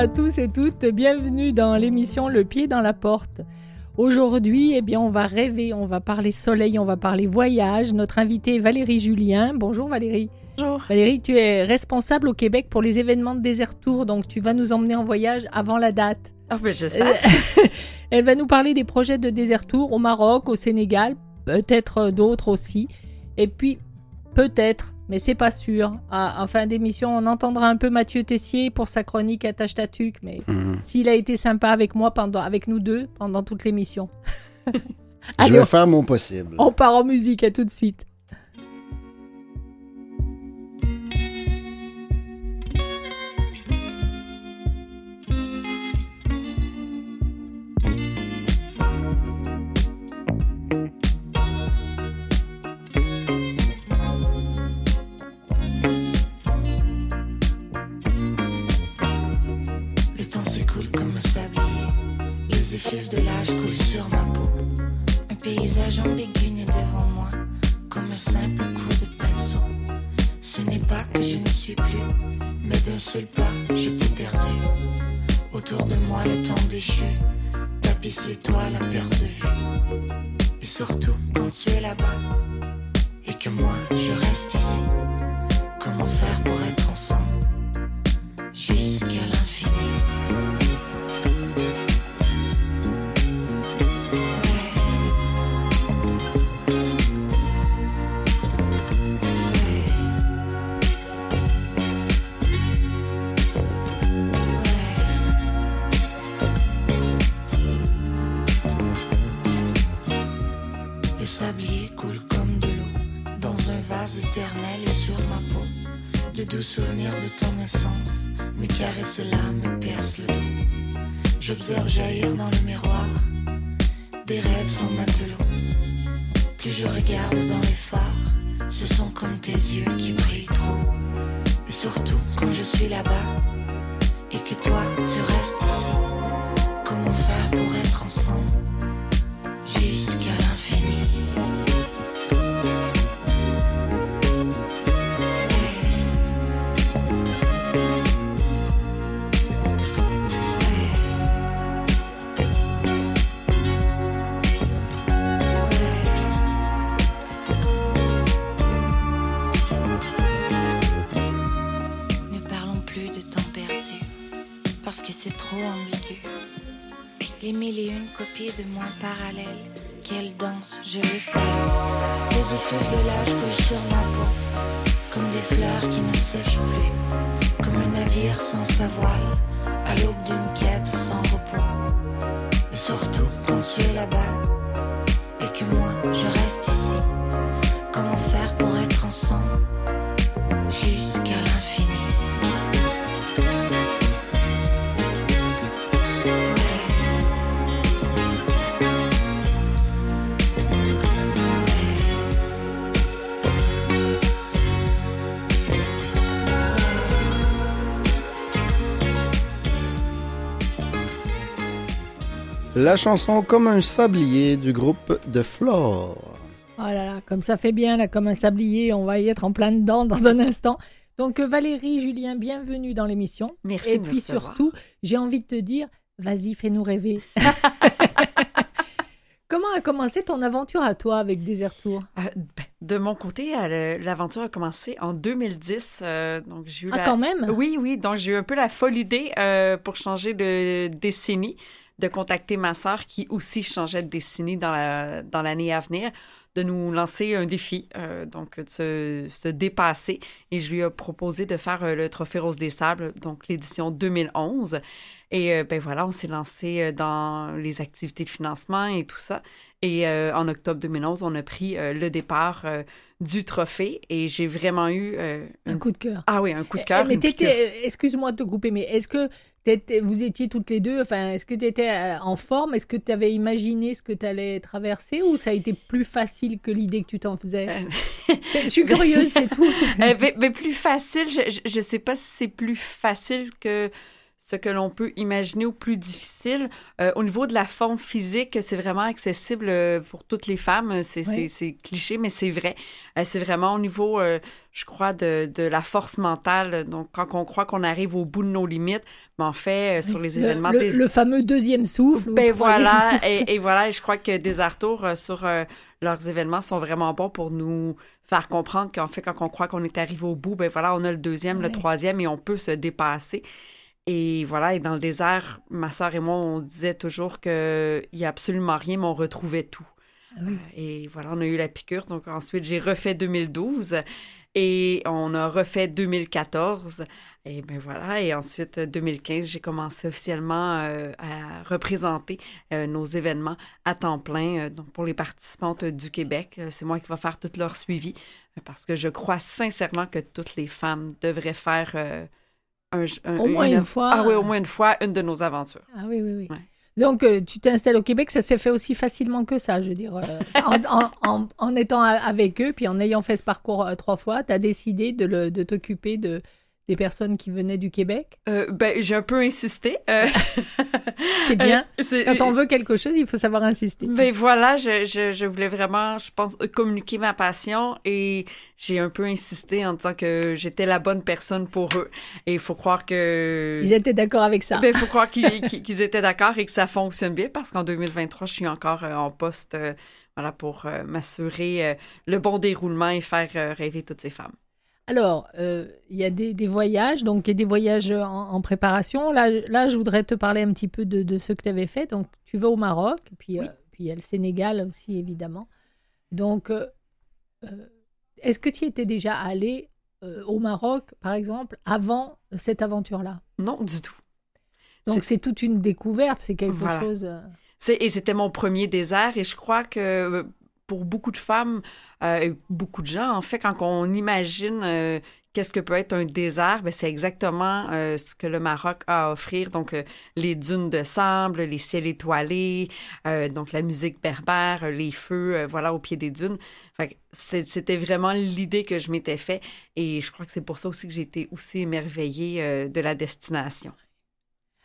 à tous et toutes, bienvenue dans l'émission Le pied dans la porte. Aujourd'hui, eh bien, on va rêver, on va parler soleil, on va parler voyage. Notre invitée est Valérie Julien. Bonjour Valérie. Bonjour. Valérie, tu es responsable au Québec pour les événements de Désert Tour, donc tu vas nous emmener en voyage avant la date. Oh, mais j'espère. Elle va nous parler des projets de Désert Tour au Maroc, au Sénégal, peut-être d'autres aussi. Et puis, peut-être mais c'est pas sûr. en fin d'émission, on entendra un peu Mathieu Tessier pour sa chronique Attache Tatuc, mais mhm. s'il a été sympa avec moi, pendant, avec nous deux, pendant toute l'émission. Je vais faire mon possible. On part en musique, à tout de suite. De l'âge coule sur ma peau. Un paysage ambigu n'est devant moi, comme un simple coup de pinceau. Ce n'est pas que je ne suis plus, mais d'un seul pas, je t'ai perdu. Autour de moi, le temps déchu tapisse l'étoile à perte de vue. Et surtout, quand tu es là-bas, et que moi, je reste ici, comment faire pour Yeah. De moi parallèle. Quelle danse, je le sais. Les effluves de l'âge coulent sur ma peau, comme des fleurs qui ne sèchent plus, comme un navire sans sa voile, à l'aube d'une quête sans repos. Et surtout quand tu es là-bas, et que moi La chanson Comme un sablier du groupe de Flore. Oh là là, comme ça fait bien, là, comme un sablier, on va y être en plein dedans dans un instant. Donc euh, Valérie, Julien, bienvenue dans l'émission. Merci. Et puis surtout, j'ai envie de te dire, vas-y, fais-nous rêver. Comment a commencé ton aventure à toi avec Desert Tour? Euh, ben, De mon côté, euh, l'aventure a commencé en 2010. donc j'ai eu ah, quand même? Oui, oui. Donc j'ai eu un peu la folle idée pour changer de décennie de contacter ma sœur qui aussi changeait de destinée dans la, dans l'année à venir, de nous lancer un défi, euh, donc de se, se, dépasser. Et je lui ai proposé de faire euh, le Trophée Rose des Sables, donc l'édition 2011. Et euh, ben voilà, on s'est lancé dans les activités de financement et tout ça. Et en octobre 2011, on a pris le départ du trophée et j'ai vraiment eu un coup de cœur. Ah oui, un coup de cœur. Mais excuse-moi de te couper, mais est-ce que vous étiez toutes les deux, enfin, est-ce que tu étais euh, en forme? Est-ce que tu avais imaginé ce que tu allais traverser ou ça a été plus facile que l'idée que tu t'en faisais? Euh, Je suis curieuse, c'est tout. Euh, mais, plus facile, je ne sais pas si c'est plus facile que ce que l'on peut imaginer au plus difficile. Euh, au niveau de la forme physique, c'est vraiment accessible euh, pour toutes les femmes. C'est Oui. cliché, mais c'est vrai. Euh, c'est vraiment au niveau, euh, je crois, de, de la force mentale. Donc, quand on croit qu'on arrive au bout de nos limites, mais en fait, sur les Le- événements... le, des- le fameux deuxième souffle. ou ben voilà, souffle. et, et voilà, et je crois que des retours euh, sur leurs événements sont vraiment bons pour nous faire comprendre qu'en fait, quand on croit qu'on est arrivé au bout, ben voilà, on a le deuxième, le troisième, et on peut se dépasser. Et voilà, et dans le désert, ma sœur et moi, on disait toujours qu'il n'y a absolument rien, mais on retrouvait tout. Ah oui. Et voilà, on a eu la piqûre. Donc ensuite, j'ai refait 2012 et on a refait 2014. Et ben voilà, et ensuite, euh, 2015, j'ai commencé officiellement euh, à représenter euh, nos événements à temps plein. euh, donc pour les participantes euh, du Québec, Euh, c'est moi qui va faire tout leur suivi euh, parce que je crois sincèrement que toutes les femmes devraient faire euh, un, un- Au moins une fois. Ah oui, au moins une fois, une de nos aventures. Ah oui, oui, oui. Ouais. Donc, euh, tu t'installes au Québec, ça s'est fait aussi facilement que ça, je veux dire. euh, en, en- en- en étant avec eux, puis en ayant fait ce parcours euh, trois fois, tu as décidé de, de t'occuper de, des personnes qui venaient du Québec? Euh, ben, j'ai un peu insisté. euh, C'est bien. euh, c'est- Quand on veut quelque chose, il faut savoir insister. Ben voilà, je, je, je voulais vraiment, je pense, communiquer ma passion et j'ai un peu insisté en disant que j'étais la bonne personne pour eux. Et il faut croire que... Ils étaient d'accord avec ça. Ben, il faut croire qu'ils étaient d'accord et que ça fonctionne bien parce qu'en 2023, je suis encore en poste euh, voilà, pour m'assurer le bon déroulement et faire rêver toutes ces femmes. Alors, euh, il y a des, des voyages, donc il y a des voyages en, en préparation. Là, là, je voudrais te parler un petit peu de, de ce que tu avais fait. Donc, tu vas au Maroc, puis euh, puis il y a le Sénégal aussi, évidemment. Donc, euh, est-ce que tu étais déjà allé au Maroc, par exemple, avant cette aventure-là? Non, du tout. Donc, c'est toute une découverte, c'est quelque Voilà. chose... C'est- Et c'était mon premier désert et je crois que pour beaucoup de femmes, euh, et beaucoup de gens, en fait, quand on imagine euh, qu'est-ce que peut être un désert, ben, c'est exactement euh, ce que le Maroc a à offrir. Donc, les dunes de sable, les ciels étoilés, donc la musique berbère, les feux, voilà, au pied des dunes. C'était vraiment l'idée que je m'étais fait et je crois que c'est pour ça aussi que j'ai été aussi émerveillée de la destination.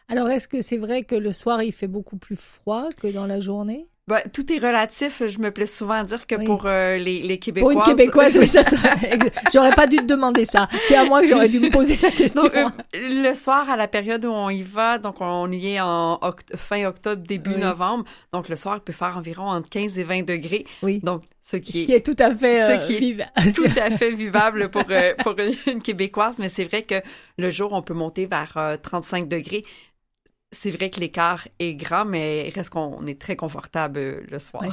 Alors, est-ce que c'est vrai que le soir, il fait beaucoup plus froid que dans la journée? Ben, tout est relatif. Je me plais souvent à dire que Oui. pour euh, les, les Pour Québécoises... une Québécoise, oui, ça, ça J'aurais pas dû te demander ça. C'est à moi que j'aurais dû me poser la question. Donc, euh, le soir, à la période où on y va, donc on y est en oct- fin octobre, début Oui. novembre. Donc, le soir, il peut faire environ entre 15 et 20 degrés. oui. Donc, ce Ce qui qui est est tout à fait ce euh, qui est tout à fait vivable pour, euh, pour une, Québécoise. Mais c'est vrai que le jour, on peut monter vers euh, 35 degrés. C'est vrai que l'écart est grand, mais il reste qu'on est très confortable euh, le soir. Ouais.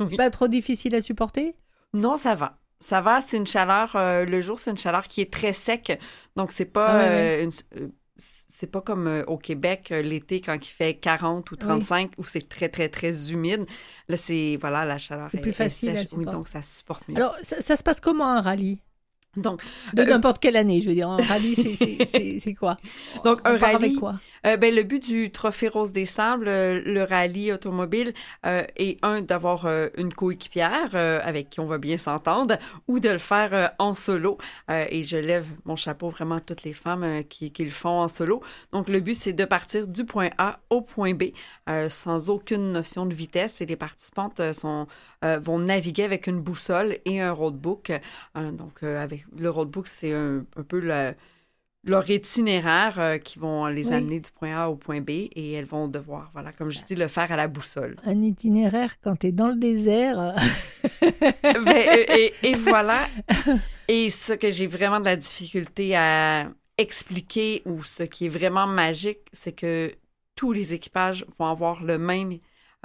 C'est pas trop difficile à supporter? Non, ça va. Ça va, c'est une chaleur, euh, le jour, c'est une chaleur qui est très sec. Donc, c'est pas, Ah ouais, euh, c'est pas comme euh, au Québec, l'été, quand il fait 40 ou 35, où c'est très, très, très humide. Là, c'est, voilà, la chaleur C'est est- plus facile à. Oui, donc ça supporte mieux. Alors, ça, ça se passe comment un rallye? Donc, De Euh, n'importe quelle année, je veux dire. Un rallye, c'est- quoi? Donc, On un rallye, avec quoi? Euh, ben, le but du Trophée Rose des Sables, euh, le rallye automobile, euh, est un, d'avoir une coéquipière avec qui on va bien s'entendre ou de le faire en solo. Et je lève mon chapeau vraiment à toutes les femmes qui, qui le font en solo. Donc, le but, c'est de partir du point A au point B sans aucune notion de vitesse et les participantes sont, vont naviguer avec une boussole et un roadbook. Donc, avec le roadbook, c'est un, un peu le leur itinéraire euh, qui vont les Oui. amener du point A au point B et elles vont devoir, voilà, comme je dis, le faire à la boussole. Un itinéraire quand tu es dans le désert. euh, Ben, et, et- voilà. Et ce que j'ai vraiment de la difficulté à expliquer ou ce qui est vraiment magique, c'est que tous les équipages vont avoir le même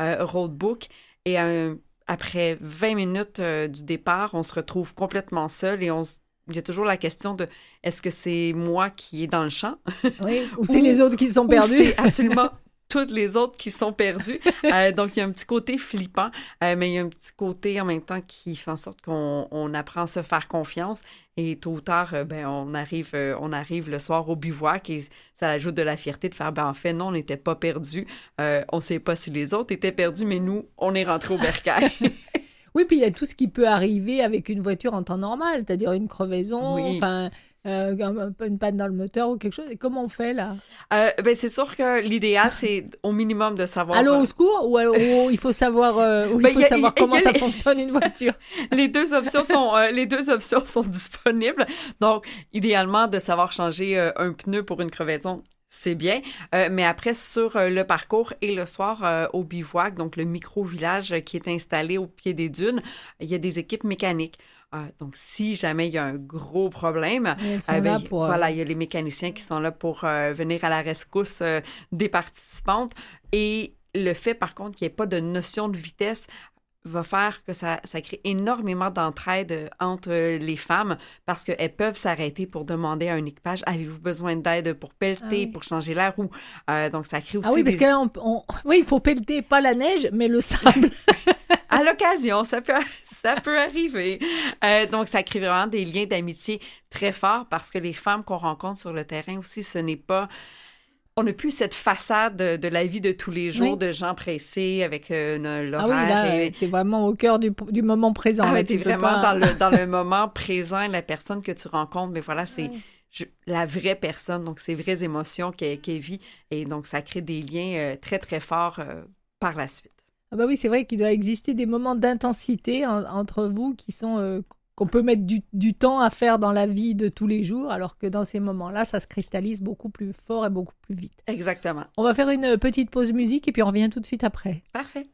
euh, roadbook et euh, après 20 minutes euh, du départ, on se retrouve complètement seul et on se- il y a toujours la question de est-ce que c'est moi qui est dans le champ? Oui, ou c'est les autres qui sont perdus C'est absolument toutes les autres qui sont perdues. Euh, donc, il y a un petit côté flippant, euh, mais il y a un petit côté en même temps qui fait en sorte qu'on on apprend à se faire confiance. Et tôt ou tard, euh, ben, on, arrive, euh, on arrive le soir au bivouac et ça ajoute de la fierté de faire, ben, en fait, non, on n'était pas perdus. Euh, on ne sait pas si les autres étaient perdus, mais nous, on est rentrés au bercail. Oui, puis il y a tout ce qui peut arriver avec une voiture en temps normal, c'est-à-dire une crevaison, Oui. enfin, euh, une panne dans le moteur ou quelque chose. Et comment on fait là? Euh, ben, c'est sûr que l'idéal, c'est au minimum de savoir. Allô euh, au secours ou, ou il faut savoir, euh, ou il Ben, faut a- savoir a- comment ça les- fonctionne une voiture? Les deux options sont les deux options sont disponibles. Donc, idéalement, de savoir changer un pneu pour une crevaison, c'est bien. Euh, mais après, sur euh, le parcours et le soir euh, au bivouac, donc le micro-village qui est installé au pied des dunes, il y a des équipes mécaniques. Euh, donc, si jamais il y a un gros problème, ben, pour. Voilà, il y a les mécaniciens qui sont là pour venir à la rescousse des participantes. Et le fait, par contre, qu'il n'y ait pas de notion de vitesse va faire que ça, ça crée énormément d'entraide euh, entre les femmes parce qu'elles peuvent s'arrêter pour demander à un équipage avez-vous besoin d'aide pour pelleter, Ah oui. pour changer la roue? Euh, donc, ça crée aussi Ah oui, parce des- que là, on, on- oui, il faut pelleter pas la neige, mais le sable. à l'occasion, ça peut, ça peut arriver. Euh, donc, ça crée vraiment des liens d'amitié très forts parce que les femmes qu'on rencontre sur le terrain aussi, ce n'est pas. On n'a plus cette façade de, de la vie de tous les jours Oui. de gens pressés avec euh, Ah oui, l'horaire. là, et- t'es vraiment au cœur du, du moment présent. Ah, là, t'es vraiment pas- dans, le, dans le moment présent, la personne que tu rencontres. Mais voilà, c'est je- la vraie personne, donc ces vraies émotions qu'elle qu'elle vit. Et donc, ça crée des liens euh, très, très forts euh, par la suite. Ah bah oui, c'est vrai qu'il doit exister des moments d'intensité en- entre vous qui sont euh, qu'on peut mettre du, du temps à faire dans la vie de tous les jours, alors que dans ces moments-là, ça se cristallise beaucoup plus fort et beaucoup plus vite. Exactement. On va faire une petite pause musique et puis on revient tout de suite après. Parfait.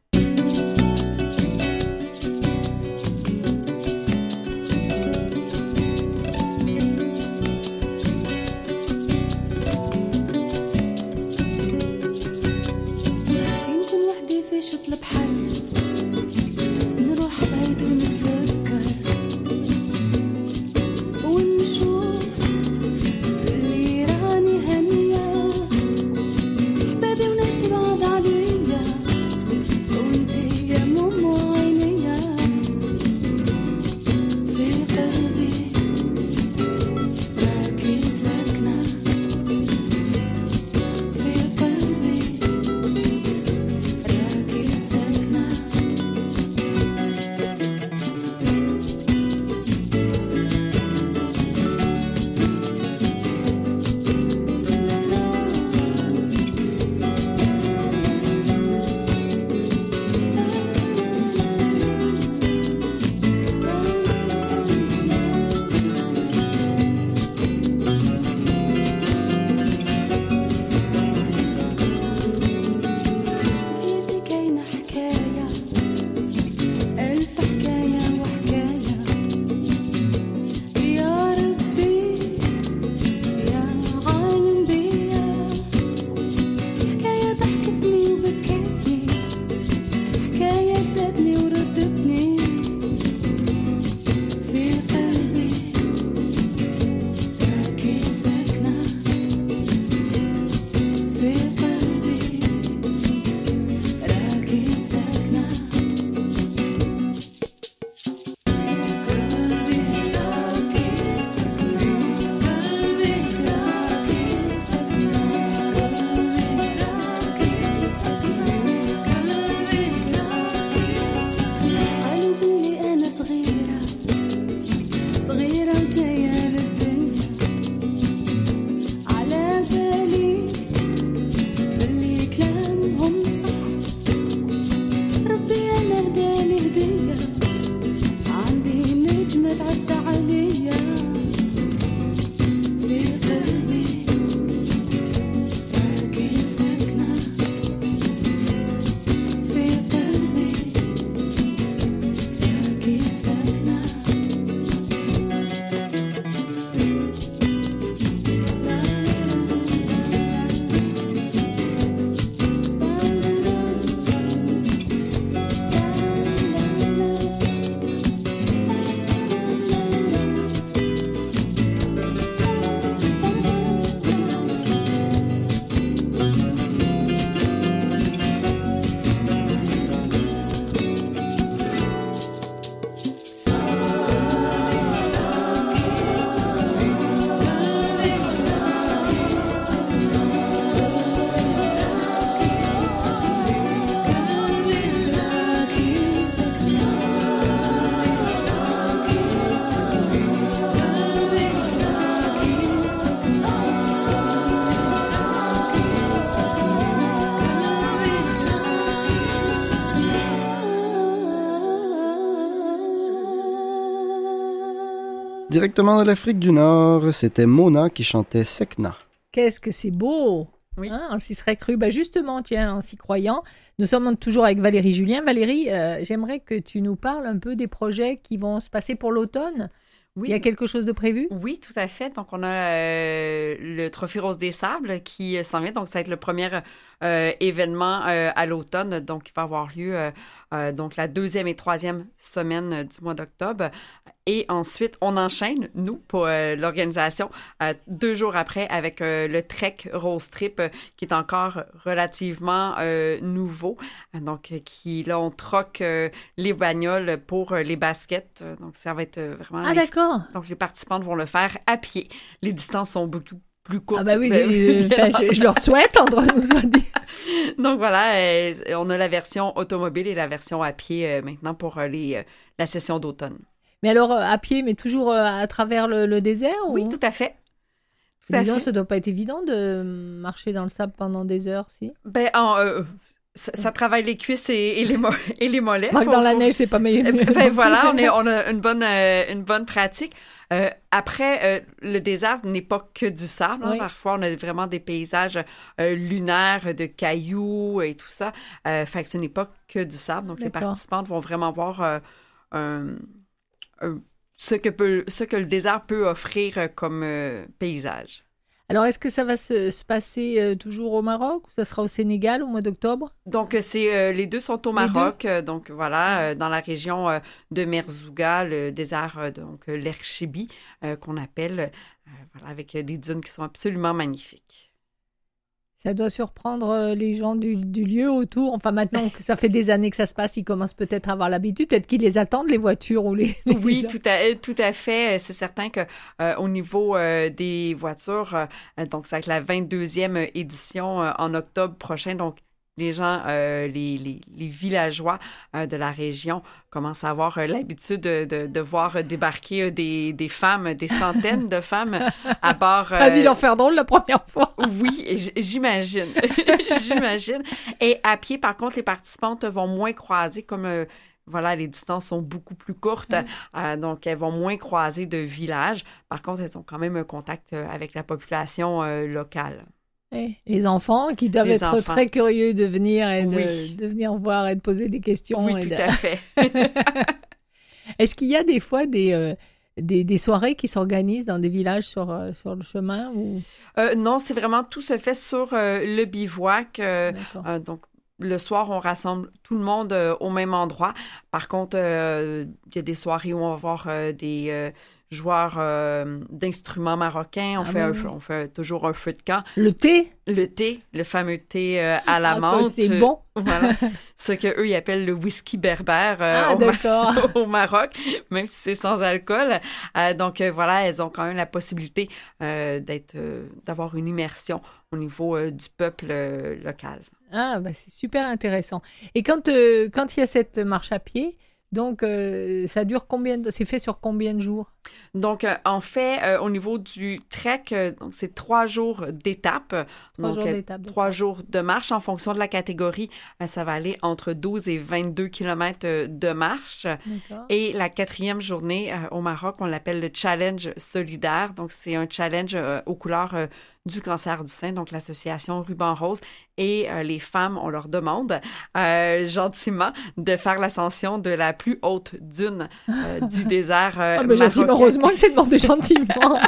Directement de l'Afrique du Nord, c'était Mona qui chantait Sekna. Qu'est-ce que c'est beau Oui. Hein, on s'y serait cru. Bah justement, tiens, en s'y croyant, nous sommes toujours avec Valérie Julien. Valérie, euh, j'aimerais que tu nous parles un peu des projets qui vont se passer pour l'automne. Oui. Il y a quelque chose de prévu? Oui, tout à fait. Donc, on a euh, le Trophée Rose des Sables qui euh, s'en vient. Donc, ça va être le premier euh, événement euh, à l'automne. Donc, il va avoir lieu euh, euh, donc la deuxième et troisième semaine du mois d'octobre. Et ensuite, on enchaîne, nous, pour euh, l'organisation, euh, deux jours après avec euh, le Trek Rose Trip qui est encore relativement nouveau. Donc, qui, là, on troque les bagnoles pour les baskets. Donc, ça va être vraiment... Ah d'accord. donc, les participantes vont le faire à pied. Les distances sont beaucoup plus courtes. Ah bah oui, Ben je, je leur souhaite, entre nous soit dit. Donc, voilà, euh, on a la version automobile et la version à pied euh, maintenant pour euh, les, la session d'automne. Mais alors, euh, à pied, mais toujours euh, à travers le, le désert Oui, ou... tout à fait. Tout à Dis donc, fait. ça doit pas être évident de marcher dans le sable pendant des heures, si? Ben, en, euh, ça, ça travaille les cuisses et, et les, mo- et les mollets. Faut- dans la faut- neige, c'est pas meilleur. Euh, Ben voilà, on, est, on a une bonne, euh, une bonne pratique. Euh, après, euh, le désert n'est pas que du sable. hein. Oui. Parfois, on a vraiment des paysages euh, lunaires de cailloux et tout ça. Fait que ce n'est pas que du sable. Donc, les participantes vont vraiment voir un- ce, que peut, ce que le désert peut offrir euh, comme euh, paysage. Alors, est-ce que ça va se, se passer euh, toujours au Maroc ou ça sera au Sénégal au mois d'octobre? Donc, euh, c'est euh, les deux sont au Maroc. euh, donc, voilà, euh, dans la région euh, de Merzouga, le désert, euh, donc euh, l'Erchebi, euh, qu'on appelle, euh, voilà, avec euh, des dunes qui sont absolument magnifiques. Ça doit surprendre euh, les gens du, du lieu autour. Enfin, maintenant que ça fait des années que ça se passe, ils commencent peut-être à avoir l'habitude. Peut-être qu'ils les attendent, les voitures ou les. les Oui, gens. tout à, tout à fait. Euh, C'est certain que euh, au niveau euh, des voitures, euh, donc ça va être la 22e édition euh, en octobre prochain. Donc, les gens, euh, les, les, les villageois euh, de la région commencent à avoir euh, l'habitude de, de, de voir débarquer des, des femmes, des centaines de femmes à bord. Ça a dû leur faire drôle la première fois. oui, j'imagine. j'imagine. Et à pied, par contre, les participantes vont moins croiser comme. voilà, les distances sont beaucoup plus courtes, euh, donc elles vont moins croiser de villages. Par contre, elles ont quand même un contact avec la population euh, locale. Les enfants qui doivent Les être enfants. très curieux de venir et de, Oui. de venir voir et de poser des questions. Oui, et tout de- à fait. Est-ce qu'il y a des fois des, euh, des, des soirées qui s'organisent dans des villages sur, euh, sur le chemin ou... Euh, non, c'est vraiment tout se fait sur le bivouac. donc, le soir, on rassemble tout le monde au même endroit. Par contre, il y a des soirées où on va voir des joueurs euh, d'instruments marocains. On, Ah fait oui, on fait toujours un feu de camp. Le thé, Le thé, le fameux thé euh, à la ah, menthe. c'est bon. Voilà. Ce que eux ils appellent le whisky berbère euh, ah, au, au Maroc, même si c'est sans alcool. Donc voilà, elles ont quand même la possibilité d'être, d'avoir une immersion au niveau du peuple local. Ah, bah, c'est super intéressant. Et quand quand il y a cette marche à pied, donc ça dure combien de... C'est fait sur combien de jours? Donc, euh, en fait, euh, au niveau du trek, euh, donc c'est trois jours d'étape. Trois Donc, jours d'étape. Trois jours de marche en fonction de la catégorie. ça va aller entre 12 et 22 kilomètres de marche. D'accord. Et la quatrième journée au Maroc, on l'appelle le challenge solidaire. Donc, c'est un challenge aux couleurs du cancer du sein, donc l'association Ruban Rose. Et les femmes, on leur demande gentiment de faire l'ascension de la plus haute dune du désert Ah, marocain. Heureusement que c'est demandé gentiment.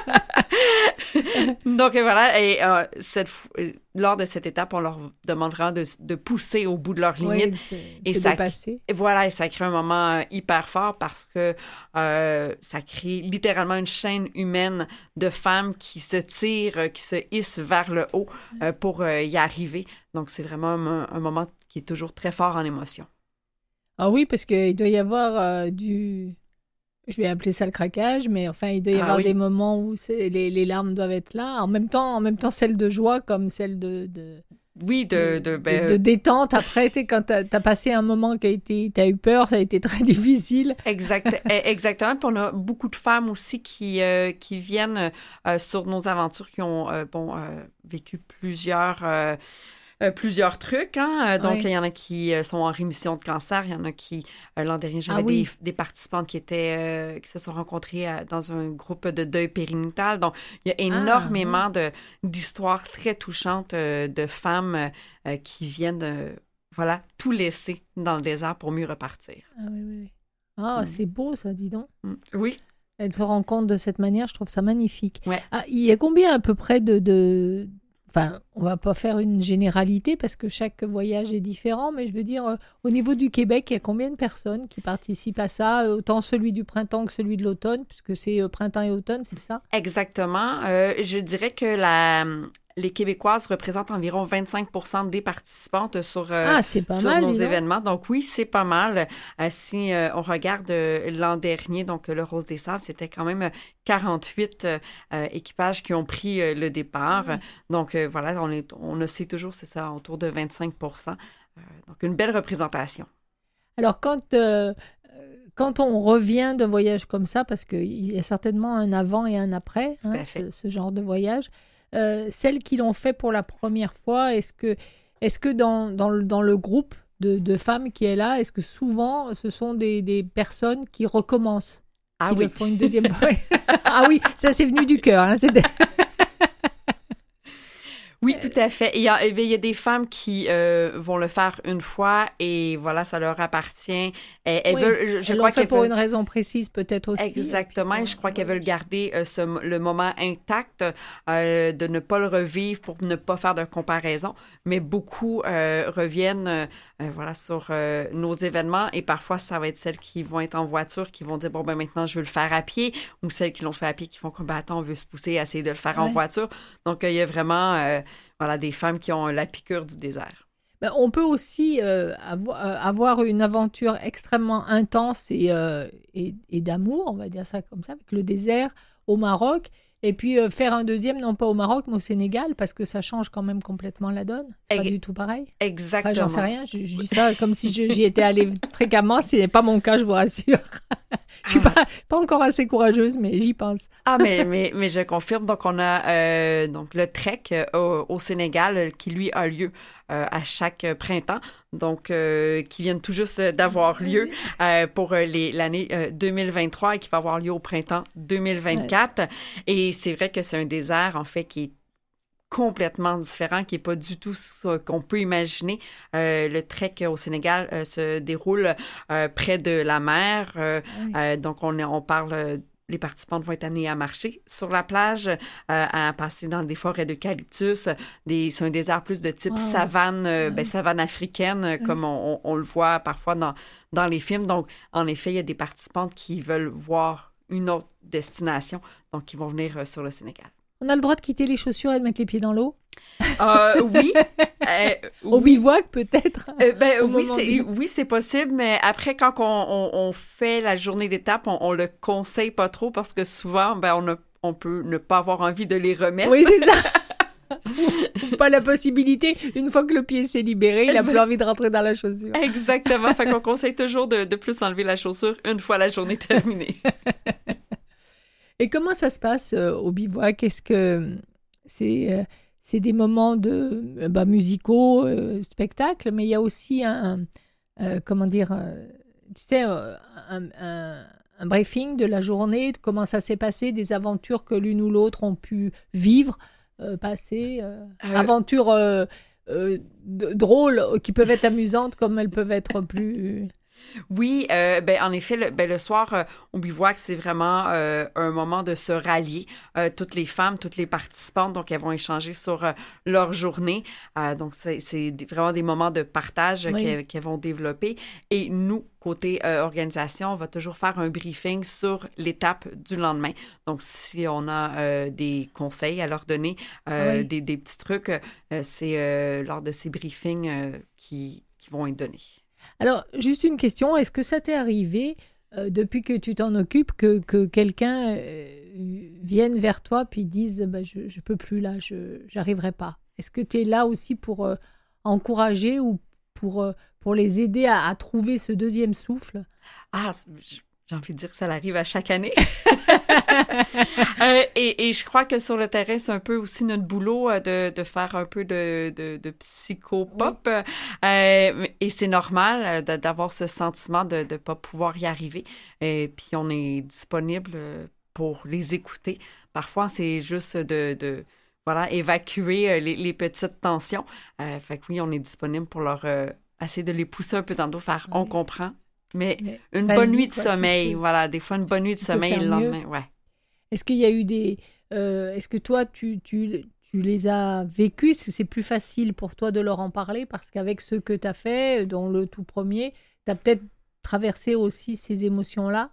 Donc voilà, et euh, cette, euh, lors de cette étape, on leur demande vraiment de, de pousser au bout de leurs limites. Oui, Et ça- dépassé. Et voilà, et ça crée un moment euh, hyper fort parce que euh, ça crée littéralement une chaîne humaine de femmes qui se tirent, qui se hissent vers le haut euh, pour y arriver. Donc c'est vraiment un, un moment qui est toujours très fort en émotion. Ah oui, parce qu'il doit y avoir du... Je vais appeler ça le craquage, mais enfin, il doit y Ah avoir oui. des moments où les, les larmes doivent être là. En même temps, en même temps celles de joie comme celles de, de, Oui, de, de, ben, de- de détente. Après, quand tu as, passé un moment qui a été... Tu as eu peur, ça a été très difficile. Exact, eh, exactement. Puis on a beaucoup de femmes aussi qui, euh, qui viennent euh, sur nos aventures, qui ont euh, bon, euh, vécu plusieurs, euh, plusieurs trucs. Hein? Euh, Donc, il y en a qui euh, sont en rémission de cancer. Il y en a qui, l'an dernier, j'avais Ah oui. des, des participantes qui étaient, qui se sont rencontrées dans un groupe de deuil périnatal. Donc, il y a énormément de, d'histoires très touchantes de femmes qui viennent, voilà, tout laisser dans le désert pour mieux repartir. Ah oui, oui, oui. Ah, Mm. c'est beau ça, dis donc. Mm. Oui. Elle se rend compte de cette manière, je trouve ça magnifique. Ouais. Ah, il y a combien à peu près de, de... On va pas faire une généralité parce que chaque voyage est différent, mais je veux dire, euh, au niveau du Québec, il y a combien de personnes qui participent à ça euh, Autant celui du printemps que celui de l'automne, puisque c'est euh, printemps et automne, c'est ça? Exactement. Je dirais que la, les Québécoises représentent environ 25 des participantes sur, euh, Ah, c'est pas sur mal. nos événements. Donc oui, c'est pas mal. Euh, si euh, on regarde euh, l'an dernier, donc le Rose des Sables, c'était quand même euh, 48 euh, euh, équipages qui ont pris le départ. Ah Donc voilà, on, est, on le sait toujours, c'est ça, autour de 25 Euh, Donc une belle représentation. Alors, quand, quand on revient d'un voyage comme ça, parce qu'il y a certainement un avant et un après, hein, ce, ce genre de voyage, euh, celles qui l'ont fait pour la première fois, est-ce que, est que dans, dans, le, dans le groupe de, de femmes qui est là, est-ce que souvent ce sont des, des personnes qui recommencent Ah qui oui. le font une deuxième fois? Ah oui, ça c'est venu du cœur. hein, Oui, tout à fait. Il y a, il y a des femmes qui euh, vont le faire une fois et voilà, ça leur appartient. Elles, elles Oui, veulent, je, je Elles crois l'ont fait pour veulent- une raison précise peut-être aussi. Exactement. Et puis, Et je crois qu'elles veulent garder euh, ce- le moment intact, euh, de ne pas le revivre pour ne pas faire de comparaison. Mais beaucoup euh, reviennent euh, euh, voilà, sur euh, nos événements et parfois, ça va être celles qui vont être en voiture qui vont dire, bon, ben maintenant, je veux le faire à pied ou celles qui l'ont fait à pied qui font comme, ben attends, on veut se pousser, essayer de le faire en voiture. Donc, euh, il y a vraiment euh, voilà, des femmes qui ont la piqûre du désert. Ben, on peut aussi euh, euh, avoir une aventure extrêmement intense euh, et, et d'amour, on va dire ça comme ça, avec le désert au Maroc, et puis euh, faire un deuxième, non pas au Maroc, mais au Sénégal, parce que ça change quand même complètement la donne. C'est pas du tout pareil. Enfin, Exactement. j'en sais rien, je, je dis ça comme si j'y étais allée fréquemment, ce n'est pas mon cas, je vous rassure. je suis Ah. pas, pas encore assez courageuse, mais j'y pense. Ah, mais, mais, mais je confirme. Donc, on a euh, donc le trek euh, au, au Sénégal qui, lui, a lieu euh, à chaque printemps. Donc, qui viennent tout juste d'avoir lieu euh, pour l'année euh, 2023 et qui va avoir lieu au printemps 2024. Et c'est vrai que c'est un désert, en fait, qui est complètement différent, qui n'est pas du tout ce qu'on peut imaginer. Euh, le trek au Sénégal euh, se déroule euh, près de la mer. Oui. donc, on, parle les participantes vont être amenées à marcher sur la plage, à passer dans des forêts d'eucalyptus. C'est un désert plus de type Wow. savane, ben, savane africaine, comme on, on- on le voit parfois dans, dans les films. Donc, en effet, il y a des participantes qui veulent voir une autre destination, donc qui vont venir euh, sur le Sénégal. On a le droit de quitter les chaussures et de mettre les pieds dans l'eau? Euh, oui. euh, Au oui. bivouac, peut-être Euh, ben, Au oui, moment c'est, du- oui, c'est possible, mais après, quand on, on- on fait la journée d'étape, on, on le conseille pas trop parce que souvent, ben, on, a- on peut ne pas avoir envie de les remettre. Oui, c'est ça. Pas la possibilité, une fois que le pied s'est libéré, il a plus envie de rentrer dans la chaussure. Exactement. fait qu'on conseille toujours de, de plus enlever la chaussure une fois la journée terminée. Et comment ça se passe euh, au bivouac? Est-ce que c'est euh, c'est des moments de euh, bah, musicaux, euh, spectacles, mais il y a aussi un euh, comment dire, euh, tu sais, euh, un, un- un briefing de la journée, de comment ça s'est passé, des aventures que l'une ou l'autre ont pu vivre, euh, passer, euh, Euh, aventures euh, drôles qui peuvent être amusantes comme elles peuvent être plus. Oui, euh, ben, en effet, le, ben, le soir euh, au bivouac, c'est vraiment euh, un moment de se rallier. Euh, toutes les femmes, toutes les participantes, donc elles vont échanger sur leur journée. Donc, c'est vraiment des moments de partage Oui. qu'elles vont développer. Et nous, côté euh, organisation, on va toujours faire un briefing sur l'étape du lendemain. Donc, si on a euh, des conseils à leur donner, euh, Oui. des, des petits trucs, c'est lors de ces briefings qui, qui vont être donnés. Alors, juste une question, est-ce que ça t'est arrivé, euh, depuis que tu t'en occupes, que, que quelqu'un euh, vienne vers toi puis dise bah, je ne peux plus là, je j'arriverai pas? Est-ce que tu es là aussi pour euh, encourager ou pour, pour les aider à, trouver ce deuxième souffle? Ah, j'ai envie de dire que ça arrive à chaque année. Euh, et, et, je crois que sur le terrain, c'est un peu aussi notre boulot euh, de, de faire un peu de, de, de psychopop. Euh, et c'est normal d'avoir ce sentiment de ne pas pouvoir y arriver. Et puis on est disponible pour les écouter. Parfois, c'est juste de, voilà, évacuer les, les petites tensions. fait que oui, on est disponible pour leur essayer de les pousser un peu dans le dos, faire on comprend, mais, une bonne nuit de sommeil, voilà, des fois une bonne nuit de sommeil le lendemain, ouais. Est-ce qu'il y a eu des... Euh, est-ce que toi, tu, tu, tu les as vécus C'est plus facile pour toi de leur en parler? Parce qu'avec ce que tu as fait, dont le tout premier, tu as peut-être traversé aussi ces émotions-là?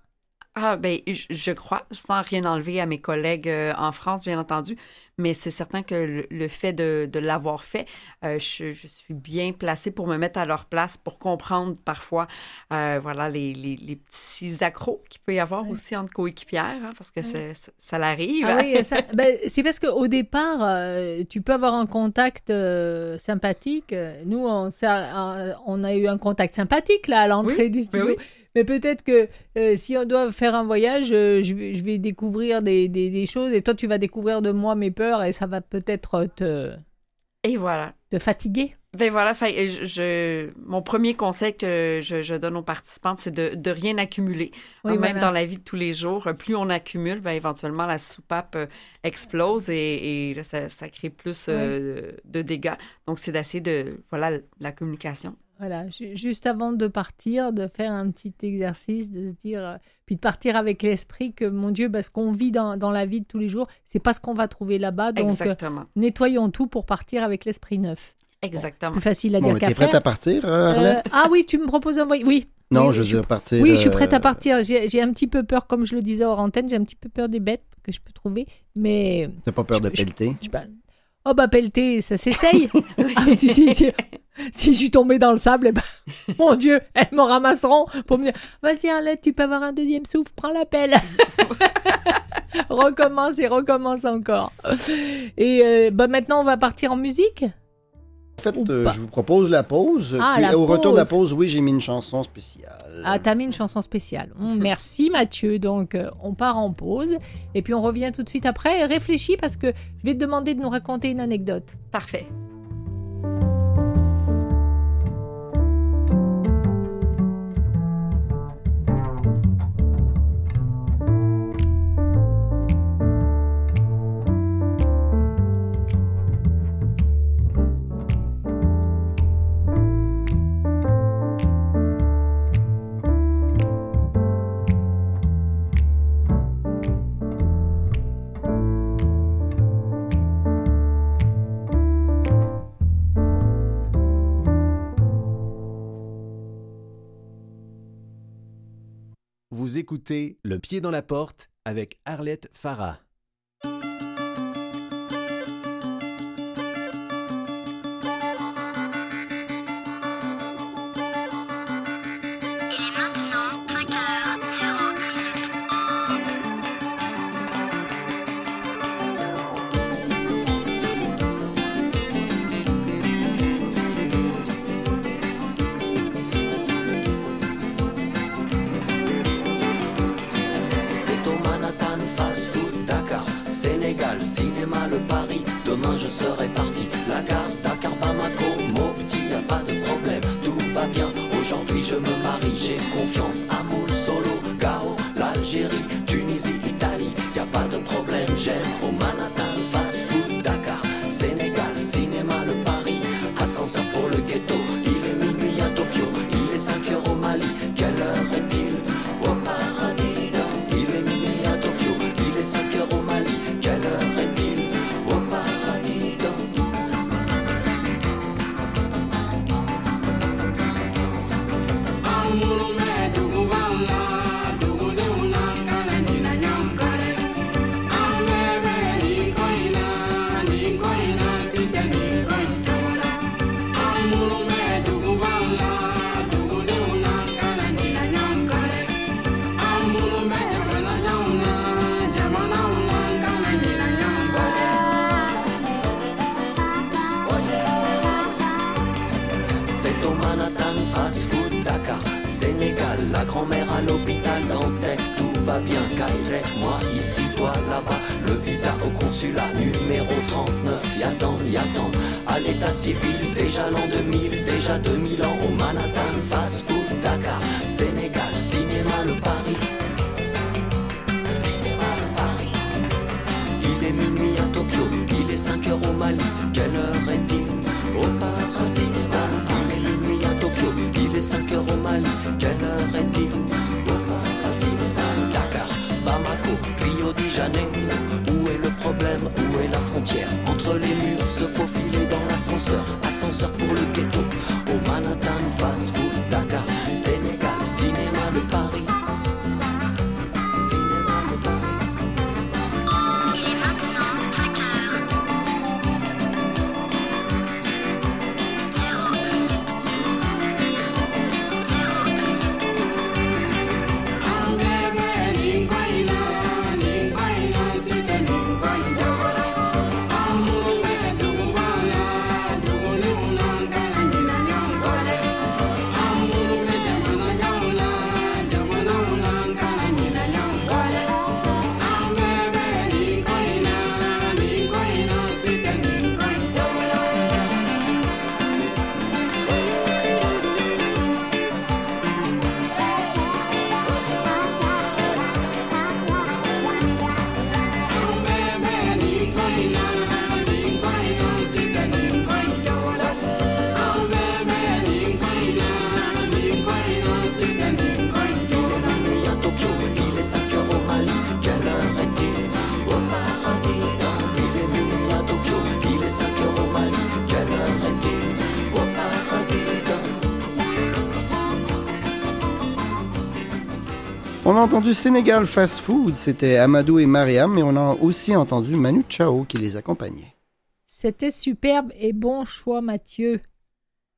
Ah, ben, je, crois, sans rien enlever à mes collègues euh, en France, bien entendu, mais c'est certain que le, fait de, de l'avoir fait, euh, je, je, suis bien placée pour me mettre à leur place, pour comprendre parfois, euh, voilà, les, les, les, petits accros qu'il peut y avoir aussi entre coéquipières, hein, parce que ça, ça l'arrive. Ah oui, ben, c'est parce qu'au départ, tu peux avoir un contact sympathique. Nous, on, on, a eu un contact sympathique là à l'entrée du studio. Mais peut-être que euh, si on doit faire un voyage, euh, je, vais, je, vais, découvrir des, des, des, choses et toi, tu vas découvrir de moi mes peurs et ça va peut-être te. Et voilà. Te fatiguer. Ben voilà, je, mon premier conseil que je, je donne aux participantes, c'est de, de rien accumuler. Même dans la vie de tous les jours, plus on accumule, ben éventuellement la soupape euh, explose et, et ça, ça, crée plus de dégâts. Donc c'est d'essayer de, voilà, la communication. Voilà, juste avant de partir, de faire un petit exercice, de se dire, euh, puis de partir avec l'esprit que, mon Dieu, parce qu'on vit dans, dans, la vie de tous les jours, c'est pas ce qu'on va trouver là-bas. Donc, euh, nettoyons tout pour partir avec l'esprit neuf. Exactement. plus facile à dire qu'à faire. prête à partir, euh, Arlette? Ah oui, tu me proposes un voyage. Oui. Non, je veux dire partir. Oui, je suis prête à partir. J'ai un petit peu peur, comme je le disais hors antenne, j'ai un petit peu peur des bêtes que je peux trouver, mais. T'as pas peur de pelleter? Oh bah pelleter, ça s'essaye. si, je suis tombée dans le sable, eh ben, mon Dieu, elles me ramasseront pour me dire Vas-y, Arlette, tu peux avoir un deuxième souffle, prends la pelle. recommence et recommence encore. Et euh, bah, maintenant, on va partir en musique? En fait, euh, je vous propose la pause. Ah, puis, au retour de la pause, oui, j'ai mis une chanson spéciale. Ah, t'as mis une chanson spéciale. Merci Mathieu. Donc, euh, on part en pause. Et puis, on revient tout de suite après. Réfléchis parce que je vais te demander de nous raconter une anecdote. Parfait. Écoutez Le pied dans la porte avec Arlette Farah. L'hôpital Dantec, tout va bien, Kairek, moi ici, toi là-bas, le visa au consulat numéro 39, Yatan, Yatan, à l'état civil, déjà l'an 2000, déjà 2000 ans, au Manhattan, fast food, Dakar, Sénégal, cinéma, le Paris. Cinéma, le Paris. Il est minuit à Tokyo, il est 5 heures au Mali, quelle heure est-il? Au paradis Il est minuit à Tokyo, il est 5 heures au Mali, quelle heure est-il? Dakar, Bamako, Rio de Janeiro, où est le problème, où est la frontière? Entre les murs, se faufiler dans l'ascenseur, ascenseur pour le ghetto, au Manhattan, fast food, Dakar, Sénégal, cinéma de Paris. On a entendu Sénégal Fast Food, c'était Amadou et Mariam, mais on a aussi entendu Manu Chao qui les accompagnait. C'était superbe et bon choix, Mathieu.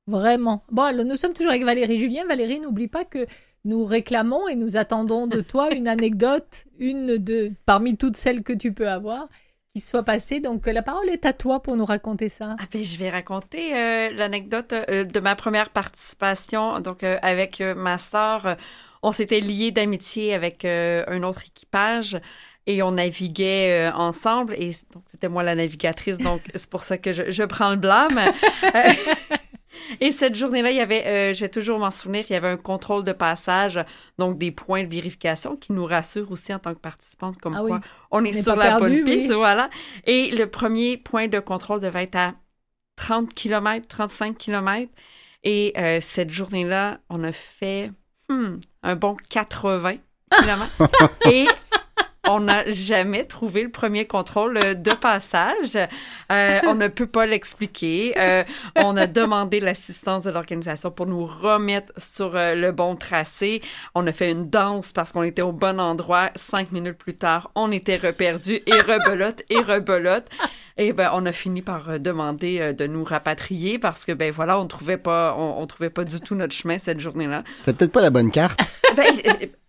Vraiment. Bon, alors, nous sommes toujours avec Valérie Julien. Valérie, n'oublie pas que nous réclamons et nous attendons de toi une anecdote, une de parmi toutes celles que tu peux avoir, qui soit passée. Donc, euh, la parole est à toi pour nous raconter ça. Ah ben, je vais raconter euh, l'anecdote euh, de ma première participation donc euh, avec euh, ma sœur. On s'était liés d'amitié avec euh, un autre équipage et on naviguait euh, ensemble et donc c'était moi la navigatrice donc c'est pour ça que je, je prends le blâme. Euh, et cette journée-là, il y avait, euh, je vais toujours m'en souvenir, il y avait un contrôle de passage, donc des points de vérification qui nous rassurent aussi en tant que participante, comme Ah oui. quoi on est sur la bonne piste, voilà. Et le premier point de contrôle devait être à 30 km, 35 km. Et euh, cette journée-là, on a fait hmm, un bon 80 km. Et on n'a jamais trouvé le premier contrôle euh, de passage. Euh, on ne peut pas l'expliquer. Euh, on a demandé l'assistance de l'organisation pour nous remettre sur euh, le bon tracé. On a fait une danse parce qu'on était au bon endroit. Cinq minutes plus tard, on était reperdus et rebelote et rebelote. Et ben, on a fini par euh, demander de nous rapatrier parce que ben voilà, on trouvait pas, on, on trouvait pas du tout notre chemin cette journée-là. C'était peut-être pas la bonne carte. Ben,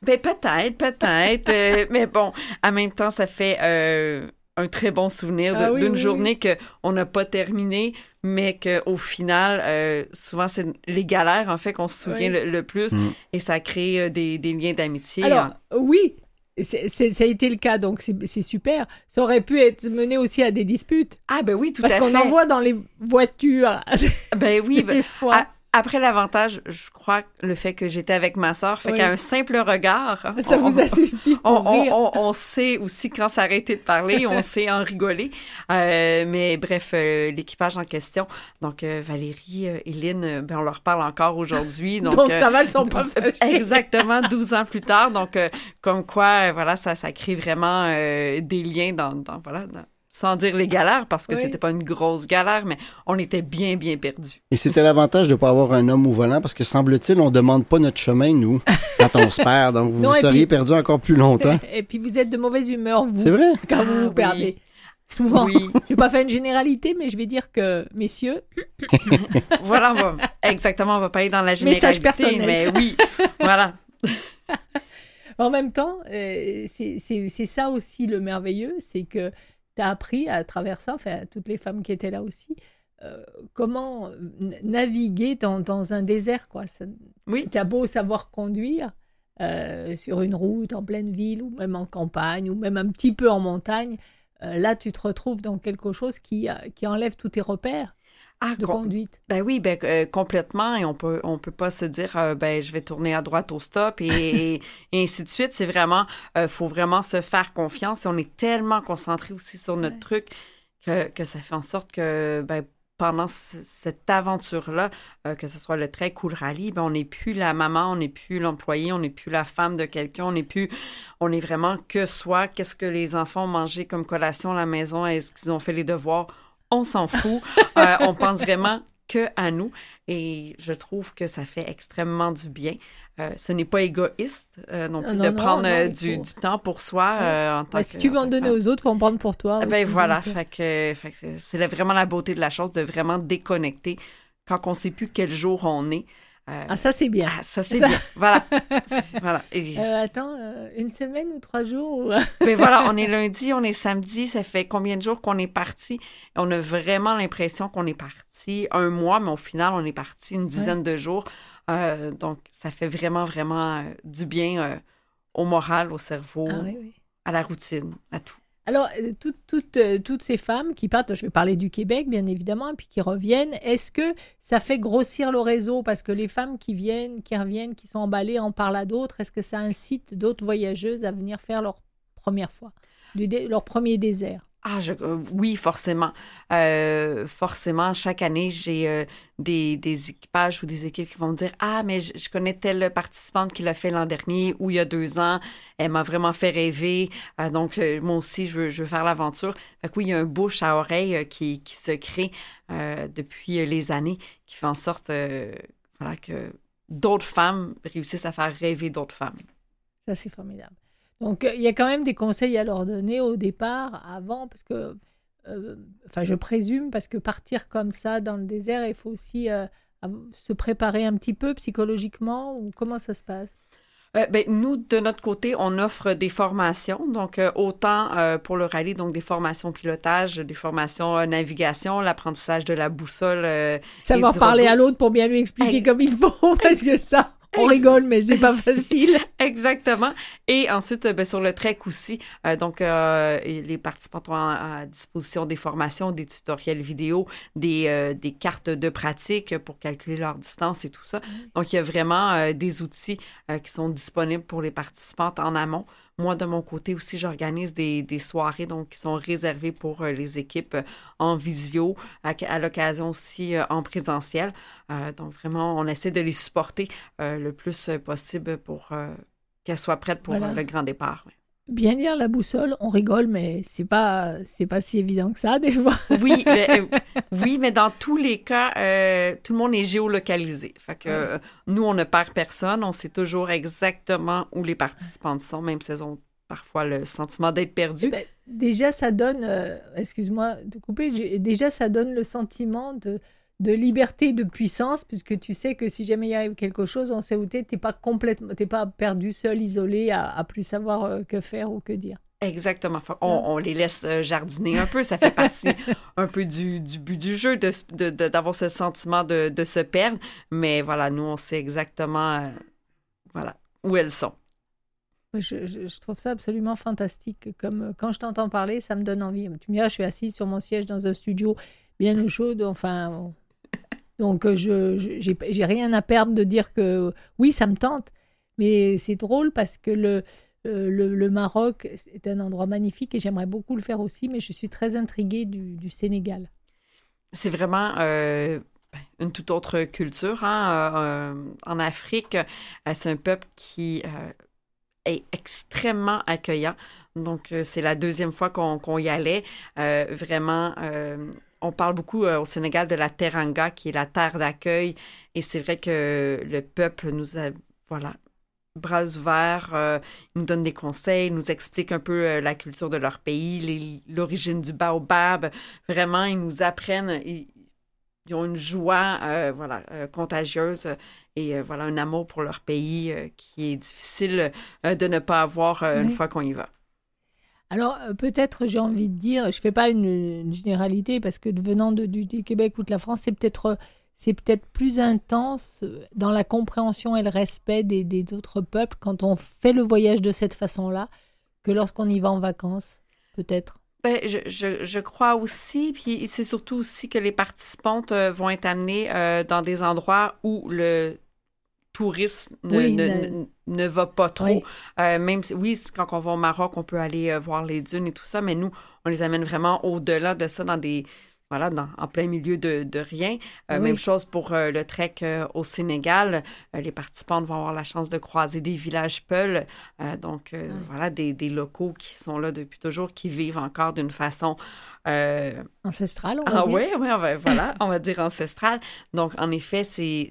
ben, peut-être, peut-être. euh, mais bon, en même temps, ça fait euh, un très bon souvenir Ah oui, d'une oui, journée que on n'a pas terminée, mais qu'au final, euh, souvent, c'est les galères, en fait, qu'on se souvient Oui. le, le plus. Mm. Et ça crée euh, des, des liens d'amitié. Alors, oui, c'est- c'est- ça a été le cas, donc c'est super. Ça aurait pu être mené aussi à des disputes. ah, ben oui, tout Parce à qu'on fait. en voit dans les voitures. Ben oui, ben, des fois. Ah, après l'avantage, je crois, le fait que j'étais avec ma soeur, fait Oui. qu'à un simple regard, ça on- vous a suffi On, on, on, sait aussi quand s'arrêter de parler, on sait en rigoler. Euh, mais bref, euh, l'équipage en question, donc euh, Valérie euh, ben, on leur parle encore aujourd'hui. Donc, Donc, ça va, elles sont pas fâchées. Exactement, 12 ans plus tard. Donc, comme quoi, voilà, ça, ça crée vraiment des liens dans, dans voilà, dans- sans dire les galères, parce que Oui. c'était pas une grosse galère, mais on était bien, bien perdus. Et c'était l'avantage de ne pas avoir un homme au volant parce que semble-t-il, on demande pas notre chemin, nous, quand on se perd. Donc vous Non, seriez puis- perdu encore plus longtemps. Et puis vous êtes de mauvaise humeur, vous, C'est vrai? quand vous Ah vous oui. perdez. Souvent. Oui, Je vais pas faire une généralité, mais je vais dire que, messieurs, voilà, on va, exactement, on va pas aller dans la généralité, Message personnel. mais oui, voilà. en même temps, euh, c'est c'est- c'est ça aussi le merveilleux, c'est que tu as appris à travers ça, enfin, à toutes les femmes qui étaient là aussi, euh, comment n- naviguer dans, dans un désert, quoi. Ça- Oui. Tu as beau savoir conduire, euh, sur une route, en pleine ville, ou même en campagne, ou même un petit peu en montagne, euh, là, tu te retrouves dans quelque chose qui, euh, qui enlève tous tes repères Ah, de com- conduite. Ben oui, ben, euh, complètement. Et on peut, on peut pas se dire, euh, ben, je vais tourner à droite au stop et, et ainsi de suite. C'est vraiment, euh, faut vraiment se faire confiance. Et on est tellement concentré aussi sur notre Ouais. truc que, que ça fait en sorte que, ben, pendant ce- cette aventure-là, euh, que ce soit le trek ou le rallye, ben, on n'est plus la maman, on n'est plus l'employé, on n'est plus la femme de quelqu'un, on n'est plus, on est vraiment que soi. Qu'est-ce que les enfants ont mangé comme collation à la maison? Est-ce qu'ils ont fait les devoirs? On s'en fout. Euh, on pense vraiment que à nous et je trouve que ça fait extrêmement du bien. Euh, ce n'est pas égoïste euh, non plus Non, de non, prendre non, du, temps pour soi en tant Ouais, que si tu veux en tant donner aux autres, faut en prendre pour toi. Ben aussi, voilà, donc, fait que, fait que c'est vraiment la beauté de la chose de vraiment déconnecter quand on sait plus quel jour on est. Euh, Ah, ça, c'est bien. ah, ça c'est ça- bien. Voilà. Voilà. Et- Euh, attends, euh, une semaine ou trois jours ou... Ben voilà, on est lundi, on est samedi, ça fait combien de jours qu'on est parti? On a vraiment l'impression qu'on est parti un mois, mais au final, on est parti une dizaine de jours. Donc, ça fait vraiment, vraiment du bien au moral, au cerveau, Ah, oui, oui. à la routine, à tout. Alors, euh, toutes, toutes, euh, toutes ces femmes qui partent, je vais parler du Québec, bien évidemment, et puis qui reviennent, est-ce que ça fait grossir le réseau? Parce que les femmes qui viennent, qui reviennent, qui sont emballées, en parlent à d'autres. Est-ce que ça incite d'autres voyageuses à venir faire leur première fois, leur premier désert? Ah, je, euh, oui, forcément. Euh, forcément, chaque année, j'ai euh, des, équipages ou des équipes qui vont me dire Ah, mais je, connais telle participante qui l'a fait l'an dernier ou il y a deux ans. Elle m'a vraiment fait rêver. Donc, moi aussi, je veux, je veux faire l'aventure. Fait que oui, il y a un bouche à oreille qui, qui se crée depuis les années qui fait en sorte voilà, que d'autres femmes réussissent à faire rêver d'autres femmes. Ça, c'est formidable. Donc, euh, il y a quand même des conseils à leur donner au départ, avant, parce que, euh, enfin, je présume, parce que partir comme ça dans le désert, il faut aussi euh, se préparer un petit peu psychologiquement, ou comment ça se passe? Euh, ben, nous, de notre côté, on offre des formations, donc euh, autant euh, pour le rallye, donc des formations pilotage, des formations navigation, l'apprentissage de la boussole. Savoir parler robot. à l'autre pour bien lui expliquer comme il faut, parce que ça, on rigole, mais c'est pas facile. Exactement. Et ensuite, euh, ben, sur le trek aussi, euh, donc euh, les participants ont à, à disposition des formations, des tutoriels vidéo, des, euh, des cartes de pratique pour calculer leur distance et tout ça. Donc, il y a vraiment euh, des outils euh, qui sont disponibles pour les participantes en amont. Moi, de mon côté aussi, j'organise des, des soirées donc, qui sont réservées pour euh, les équipes euh, en visio, à, à l'occasion aussi euh, en présentiel. Donc, vraiment, on essaie de les supporter le plus possible pour qu'elles soient prêtes pour Voilà. le grand départ. Bien lire la boussole, on rigole, mais c'est pas, c'est pas si évident que ça, des fois. Oui, mais, euh, oui, mais dans tous les cas, euh, tout le monde est géolocalisé. Fait que euh, nous, on ne perd personne. On sait toujours exactement où les participantes sont, même si elles ont parfois le sentiment d'être perdues. Ben, déjà, ça donne, euh, excuse-moi de couper, déjà, ça donne le sentiment de, de liberté, de puissance, puisque tu sais que si jamais il arrive quelque chose, on sait où t'es, t'es pas complètement, t'es pas perdu seul, isolé, à, à plus savoir euh, que faire ou que dire. Exactement. On, on les laisse euh, jardiner un peu. Ça fait partie un peu du, du but du jeu de, de- de- d'avoir ce sentiment de, de se perdre. Mais voilà, nous, on sait exactement euh, voilà, où elles sont. Je, je- je trouve ça absolument fantastique. Comme quand je t'entends parler, ça me donne envie. Tu me diras, je suis assise sur mon siège dans un studio bien au chaud. Enfin. Donc euh, je j'ai rien à perdre de dire que oui, ça me tente. Mais c'est drôle parce que le, euh, le, Maroc est un endroit magnifique et j'aimerais beaucoup le faire aussi, mais je suis très intriguée du, du Sénégal. C'est vraiment euh, ben, une toute autre culture. hein. En Afrique, c'est un peuple qui est extrêmement accueillant. Donc, c'est la deuxième fois qu'on y allait. Vraiment, on parle beaucoup euh, au Sénégal de la teranga, qui est la terre d'accueil. Et c'est vrai que le peuple nous a, voilà, bras ouverts, euh, ils nous donnent des conseils, nous expliquent un peu euh, la culture de leur pays, l'origine du baobab. Vraiment, ils nous apprennent, ils, ils ont une joie, voilà, contagieuse et voilà, un amour pour leur pays qui est difficile de ne pas avoir une fois qu'on y va. Alors, euh, peut-être, j'ai envie de dire, je fais pas une, généralité parce que venant de, du, Québec ou de la France, c'est peut-être euh, peut-être plus intense euh, dans la compréhension et le respect des, des autres peuples quand on fait le voyage de cette façon-là que lorsqu'on y va en vacances, peut-être. Ben, je, je, crois aussi, puis c'est surtout aussi que les participantes vont être amenées dans des endroits où le tourisme ne, Oui, ne, va pas trop. Oui. Euh, même si, oui, quand on va au Maroc, on peut aller euh, voir les dunes et tout ça, mais nous, on les amène vraiment au-delà de ça, dans des, voilà, dans, en plein milieu de, de rien. Euh, Oui. Même chose pour euh, le trek euh, au Sénégal. Les participantes vont avoir la chance de croiser des villages Peuls, donc voilà, des, des locaux qui sont là depuis toujours, qui vivent encore d'une façon euh, Ancestral, on va ah dire. oui, va, voilà, on va dire ancestrale. Donc, en effet, c'est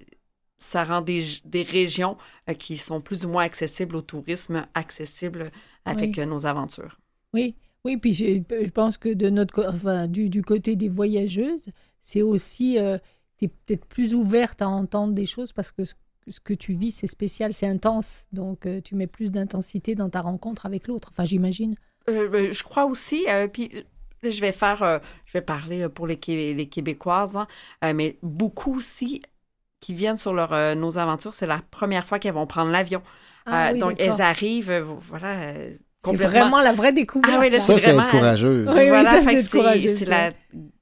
ça rend des, des régions euh, qui sont plus ou moins accessibles au tourisme, accessibles avec Oui. euh, nos aventures. Oui, oui, puis je, je pense que de notre, enfin, du, du côté des voyageuses, c'est aussi, tu es peut-être plus ouverte à entendre des choses parce que ce, ce que tu vis, c'est spécial, c'est intense. Donc, euh, tu mets plus d'intensité dans ta rencontre avec l'autre. Enfin, j'imagine. Euh, ben, je crois aussi, euh, puis je vais faire, euh, je vais parler euh, pour les, les Québécoises, hein, euh, mais beaucoup aussi qui viennent sur leur, euh, nos aventures, c'est la première fois qu'elles vont prendre l'avion. Ah Euh, oui, donc, elles arrivent, euh, voilà, euh, C'est vraiment la vraie découverte. Ah oui, là. Ça, c'est courageux. Oui, oui, voilà, c'est la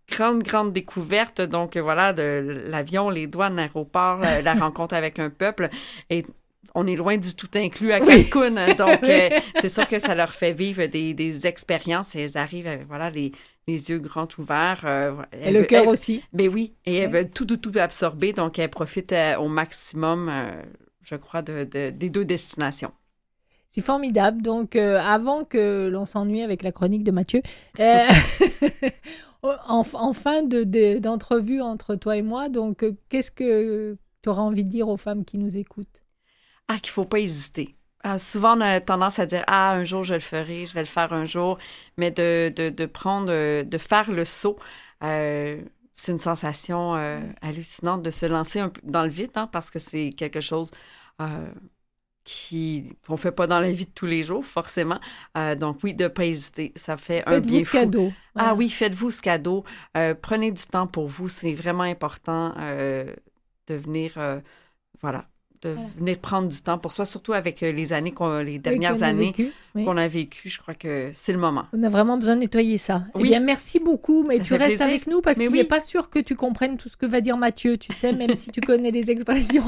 grande, grande découverte. Donc, voilà, de l'avion, les douanes, l'aéroport, la, la rencontre avec un peuple. Et on est loin du tout inclus à Cancun. hein. Donc, euh, c'est sûr que ça leur fait vivre des, des expériences et elles arrivent avec, voilà, les, les yeux grands ouverts. euh, Et le cœur aussi. Ben oui, et elles veulent tout, tout, tout absorber. Donc, elles profitent euh, au maximum, euh, je crois, de, de- des deux destinations. C'est formidable. Donc, euh, avant que l'on s'ennuie avec la chronique de Mathieu, euh, en, en fin de- de- d'entrevue entre toi et moi, donc, euh, qu'est-ce que tu auras envie de dire aux femmes qui nous écoutent? Ah, qu'il faut pas hésiter. Euh, souvent, on a tendance à dire Ah, un jour, je le ferai, je vais le faire un jour. Mais de, de, de prendre, euh, de faire le saut, euh, c'est une sensation euh, hallucinante de se lancer un peu dans le vide, hein, parce que c'est quelque chose qui qu'on fait pas dans la vie de tous les jours, forcément. Donc, oui, de pas hésiter. Ça fait un Faites-vous bien ce fou. cadeau. Ah oui, faites-vous ce cadeau. Prenez du temps pour vous. C'est vraiment important de venir, voilà, de Voilà. venir prendre du temps pour soi, surtout avec euh, les années, qu'on- les dernières années oui. qu'on a vécues. Je crois que c'est le moment. On a vraiment besoin de nettoyer ça. Eh Oui. bien, merci beaucoup. Mais Ça tu restes plaisir. avec nous parce qu'il n'est oui. pas sûr que tu comprennes tout ce que va dire Mathieu, tu sais, même si tu connais les expressions.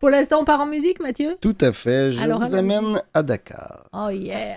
Pour l'instant, on part en musique, Mathieu? Tout à fait. Je Alors, vous amène à Dakar. Oh yeah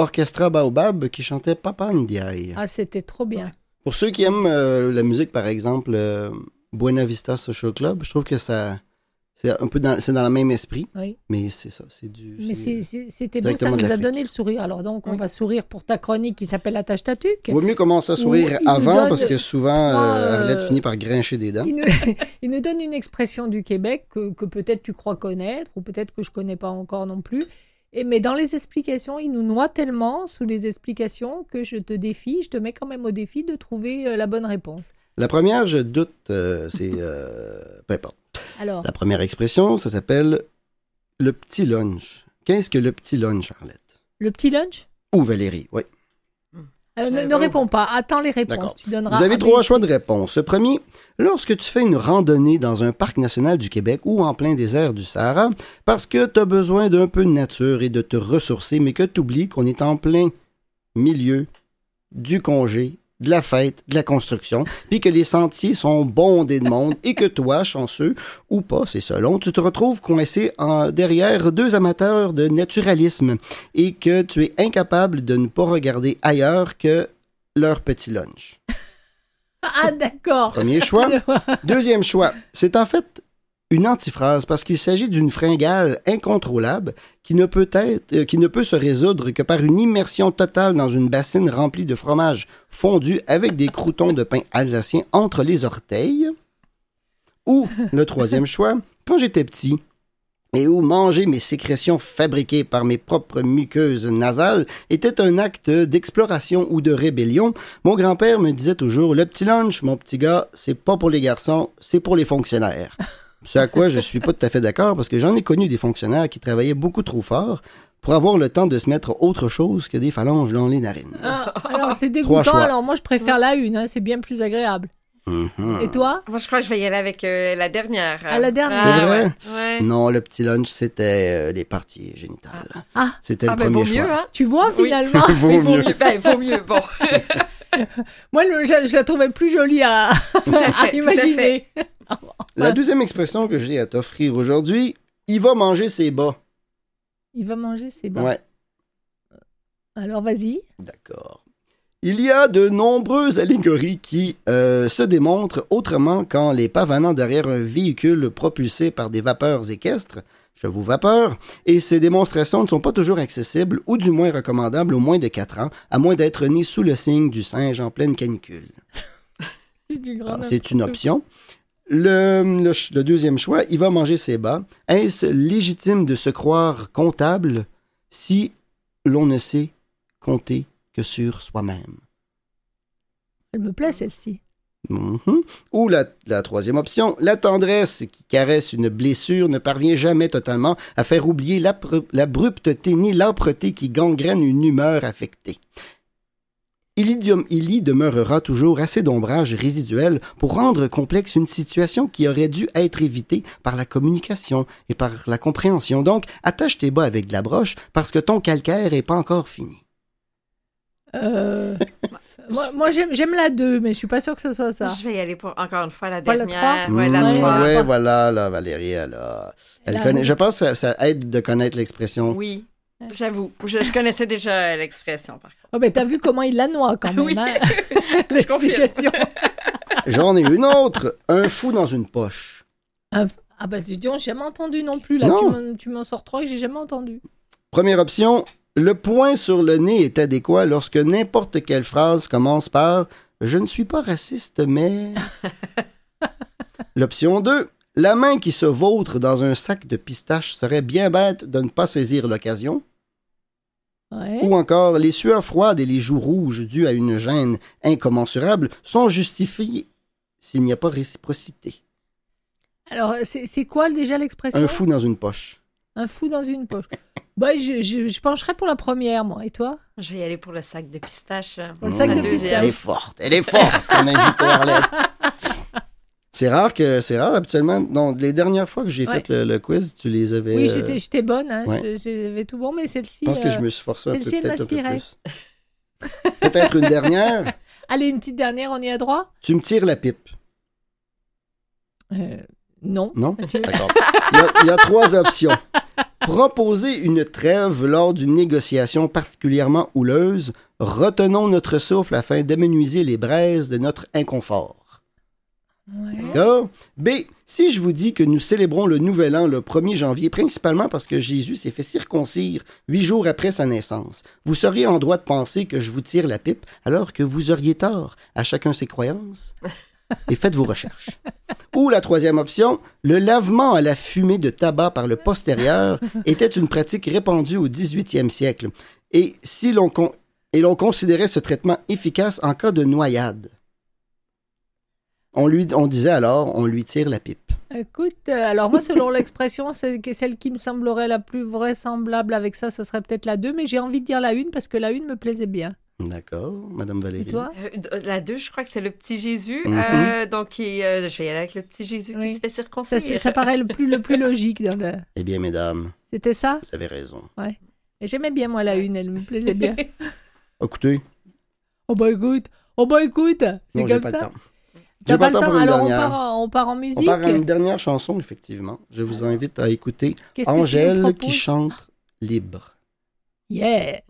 Orchestra Baobab qui chantait Papa Ndiaye. Ah, c'était trop bien. Pour ceux qui aiment euh, la musique, par exemple, euh, Buena Vista Social Club, je trouve que ça. C'est un peu dans, c'est dans le même esprit, Oui. mais c'est ça. C'est du. Mais c'était beau, ça nous a donné le sourire. Alors donc, on Oui. va sourire pour ta chronique qui s'appelle tatuc. Il vaut mieux commencer à sourire avant parce que souvent, trois, euh, Arlette euh, finit par grincher des dents. Il nous, il nous donne une expression du Québec que, que peut-être tu crois connaître ou peut-être que je connais pas encore non plus. Et, mais dans les explications, il nous noie tellement sous les explications que je te défie, je te mets quand même au défi de trouver euh, la bonne réponse. La première, je doute, euh, c'est. euh, peu importe. Alors, La première expression, ça s'appelle le petit lunch. Qu'est-ce que le petit lunch, Arlette? le petit lunch? Ou Valérie, oui. Euh, ne, ne réponds pas, attends les réponses. Tu donneras Vous avez trois choix de réponse. Le premier, lorsque tu fais une randonnée dans un parc national du Québec ou en plein désert du Sahara, parce que tu as besoin d'un peu de nature et de te ressourcer, mais que tu oublies qu'on est en plein milieu du congé, de la fête, de la construction, puis que les sentiers sont bondés de monde et que toi, chanceux ou pas, c'est selon, tu te retrouves coincé en- derrière deux amateurs de naturalisme et que tu es incapable de ne pas regarder ailleurs que leur petit lunch. Ah, d'accord. Premier choix. Deuxième choix, c'est en fait une antiphrase parce qu'il s'agit d'une fringale incontrôlable qui ne peut être, euh, qui ne peut se résoudre que par une immersion totale dans une bassine remplie de fromage fondu avec des croutons de pain alsacien entre les orteils. Ou le troisième choix, quand j'étais petit et où manger mes sécrétions fabriquées par mes propres muqueuses nasales était un acte d'exploration ou de rébellion, mon grand-père me disait toujours Le petit lunch, mon petit gars, c'est pas pour les garçons, c'est pour les fonctionnaires. Ce à quoi je suis pas tout à fait d'accord parce que j'en ai connu des fonctionnaires qui travaillaient beaucoup trop fort pour avoir le temps de se mettre autre chose que des phalanges dans les narines. Ah, alors, c'est Trois dégoûtant. choix. Alors, moi, je préfère la une. hein, c'est bien plus agréable. Mhm. Et toi? Moi, je crois que je vais y aller avec euh, la dernière. Ah, la dernière. C'est vrai? ouais. Ouais. Non, le petit lunch, c'était euh, les parties génitales. Ah. C'était Ah, le ben, premier vaut choix. mieux, hein? Tu vois, finalement? Vaut Oui, vaut mieux. mieux. Ben, vaut mieux, bon. Moi, le- je, je la trouvais plus jolie à, Tout à à fait, tout à imaginer. La deuxième expression que j'ai à t'offrir aujourd'hui, il va manger ses bas. Il va manger, c'est bon. Ouais, Alors, vas-y. d'accord. Il y a de nombreuses allégories qui euh, se démontrent autrement quand les pavanants derrière un véhicule propulsé par des vapeurs équestres, chevaux vapeur, et ces démonstrations ne sont pas toujours accessibles ou du moins recommandables au moins de 4 ans, à moins d'être né sous le signe du singe en pleine canicule. C'est Alors, C'est une option. Le, le le deuxième choix, il va manger ses bas. Est-ce légitime de se croire comptable si l'on ne sait compter que sur soi-même? Elle me plaît, celle-ci. Mhm. Ou la, la troisième option, la tendresse qui caresse une blessure ne parvient jamais totalement à faire oublier l'abrupteté ni l'âpreté qui gangrène une humeur affectée. Il y, de- il y demeurera toujours assez d'ombrage résiduel pour rendre complexe une situation qui aurait dû être évitée par la communication et par la compréhension. Donc, attache tes bas avec de la broche parce que ton calcaire est pas encore fini. Euh, moi, moi, j'aime j'aime la 2, mais je suis pas sûre que ce soit ça. Je vais y aller pour, encore une fois, la Pas la dernière. trois? Ouais, la Mm, trois. ouais, voilà, là, Valérie, elle, a- elle connaît. Je pense que ça, ça aide de connaître l'expression. Oui, j'avoue. Je, je connaissais déjà l'expression, par contre. Oh, ben, t'as vu comment il la noie quand même. Oui. hein, Je confirme. J'en ai une autre. Un fou dans une poche. Ah, ah bah dis donc, j'ai jamais entendu non plus. Là, Non. tu m'en- tu m'en sors trois que j'ai jamais entendu. Première option. Le point sur le nez est adéquat lorsque n'importe quelle phrase commence par Je ne suis pas raciste, mais. L'option 2. La main qui se vautre dans un sac de pistaches serait bien bête de ne pas saisir l'occasion. Ouais. Ou encore, les sueurs froides et les joues rouges dues à une gêne incommensurable sont justifiées s'il n'y a pas réciprocité. Alors, c'est c'est quoi déjà l'expression? Un fou dans une poche. Un fou dans une poche. bah, je, je, je pencherais pour la première, moi. Et toi? Je vais y aller pour le sac de pistache. Pour le sac de deuxième. Elle est forte, elle est forte, mon invité Arlette. C'est rare que c'est rare habituellement. Non, les dernières fois que j'ai Ouais. fait le, le quiz, tu les avais. Oui, euh, j'étais j'étais bonne. Hein, ouais. je- J'avais tout bon, mais celle-ci. Je pense que euh, je me suis forcé un peu, celle-ci, elle peut-être un peu plus. Peut-être une dernière. Allez, une petite dernière, on y a droit Tu me tires la pipe. Euh, Non. Non? D'accord. Il y, a, il y a trois options. Proposer une trêve lors d'une négociation particulièrement houleuse. Retenons notre souffle afin d'amenuiser les braises de notre inconfort. Ouais. D'accord? B. Si je vous dis que nous célébrons le Nouvel An le 1er janvier, principalement parce que Jésus s'est fait circoncire huit jours après sa naissance, vous seriez en droit de penser que je vous tire la pipe alors que vous auriez tort. À chacun ses croyances? Et faites vos recherches. Ou la troisième option, le lavement à la fumée de tabac par le postérieur était une pratique répandue au 18e siècle. Et si l'on considérait ce traitement efficace en cas de noyade? On, lui, on disait alors, on lui tire la pipe. Écoute, euh, alors moi, selon l'expression, celle qui me semblerait la plus vraisemblable avec ça, ce serait peut-être la 2, mais j'ai envie de dire la 1 parce que la 1 me plaisait bien. D'accord, Madame Valérie. Et toi? Euh, La 2, je crois que c'est le petit Jésus. Mhm. euh, donc, qui, euh, je vais y aller avec le petit Jésus Oui. qui se fait circoncire. c'est- ça paraît le plus, le plus logique. dans le- Eh bien, mesdames, C'était ça? vous avez raison. Et J'aimais bien, moi, la 1, elle me plaisait bien. Écoutez, oh bah écoute, oh bah écoute, c'est comme pas ça. le temps. J'ai pas le pour temps, une alors on part, en- on part en On musique. part à une dernière chanson, effectivement. Je vous invite à écouter Qu'est-ce que tu nous Angèle qui chante Libre. Yeah!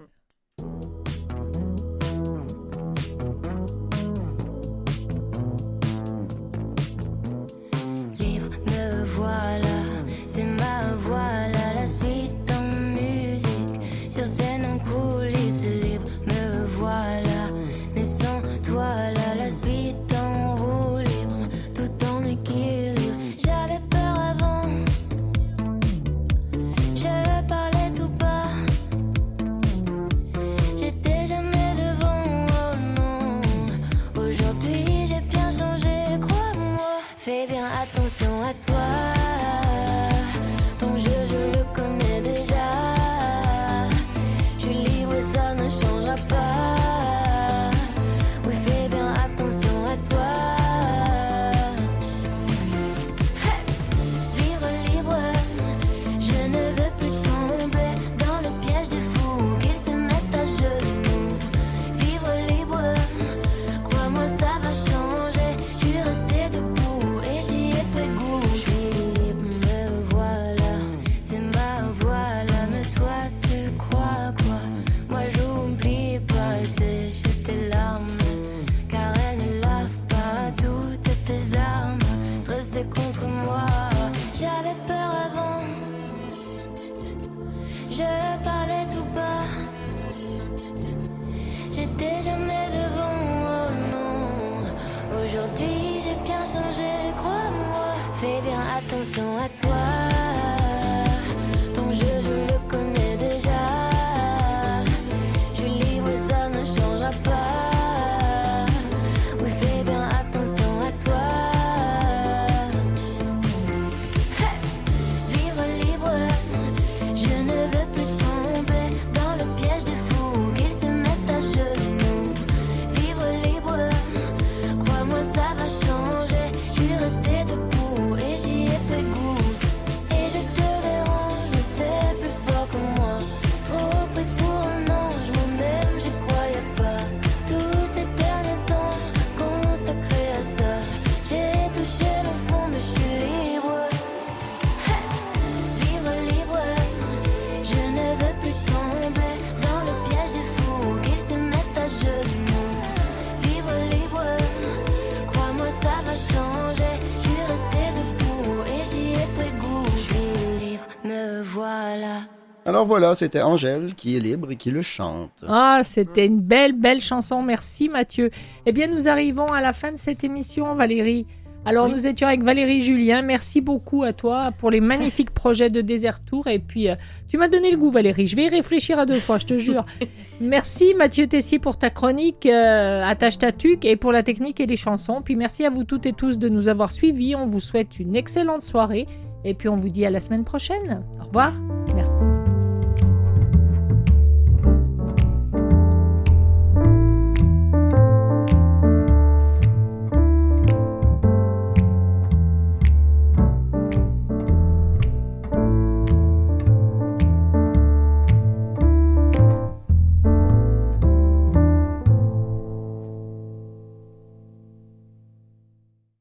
Alors voilà, c'était Angèle qui est libre et qui le chante. Ah, c'était une belle, belle chanson. Merci Mathieu. Eh bien, nous arrivons à la fin de cette émission, Valérie. Alors, nous étions avec Valérie Julien. Merci beaucoup à toi pour les magnifiques projets de Désert Tour. Et puis, euh, tu m'as donné le goût, Valérie. Je vais y réfléchir à deux fois, je te jure. merci Mathieu Tessier pour ta chronique euh, Attache ta tuque et pour la technique et les chansons. Puis merci à vous toutes et tous de nous avoir suivis. On vous souhaite une excellente soirée. Et puis, on vous dit à la semaine prochaine. Au revoir. Merci.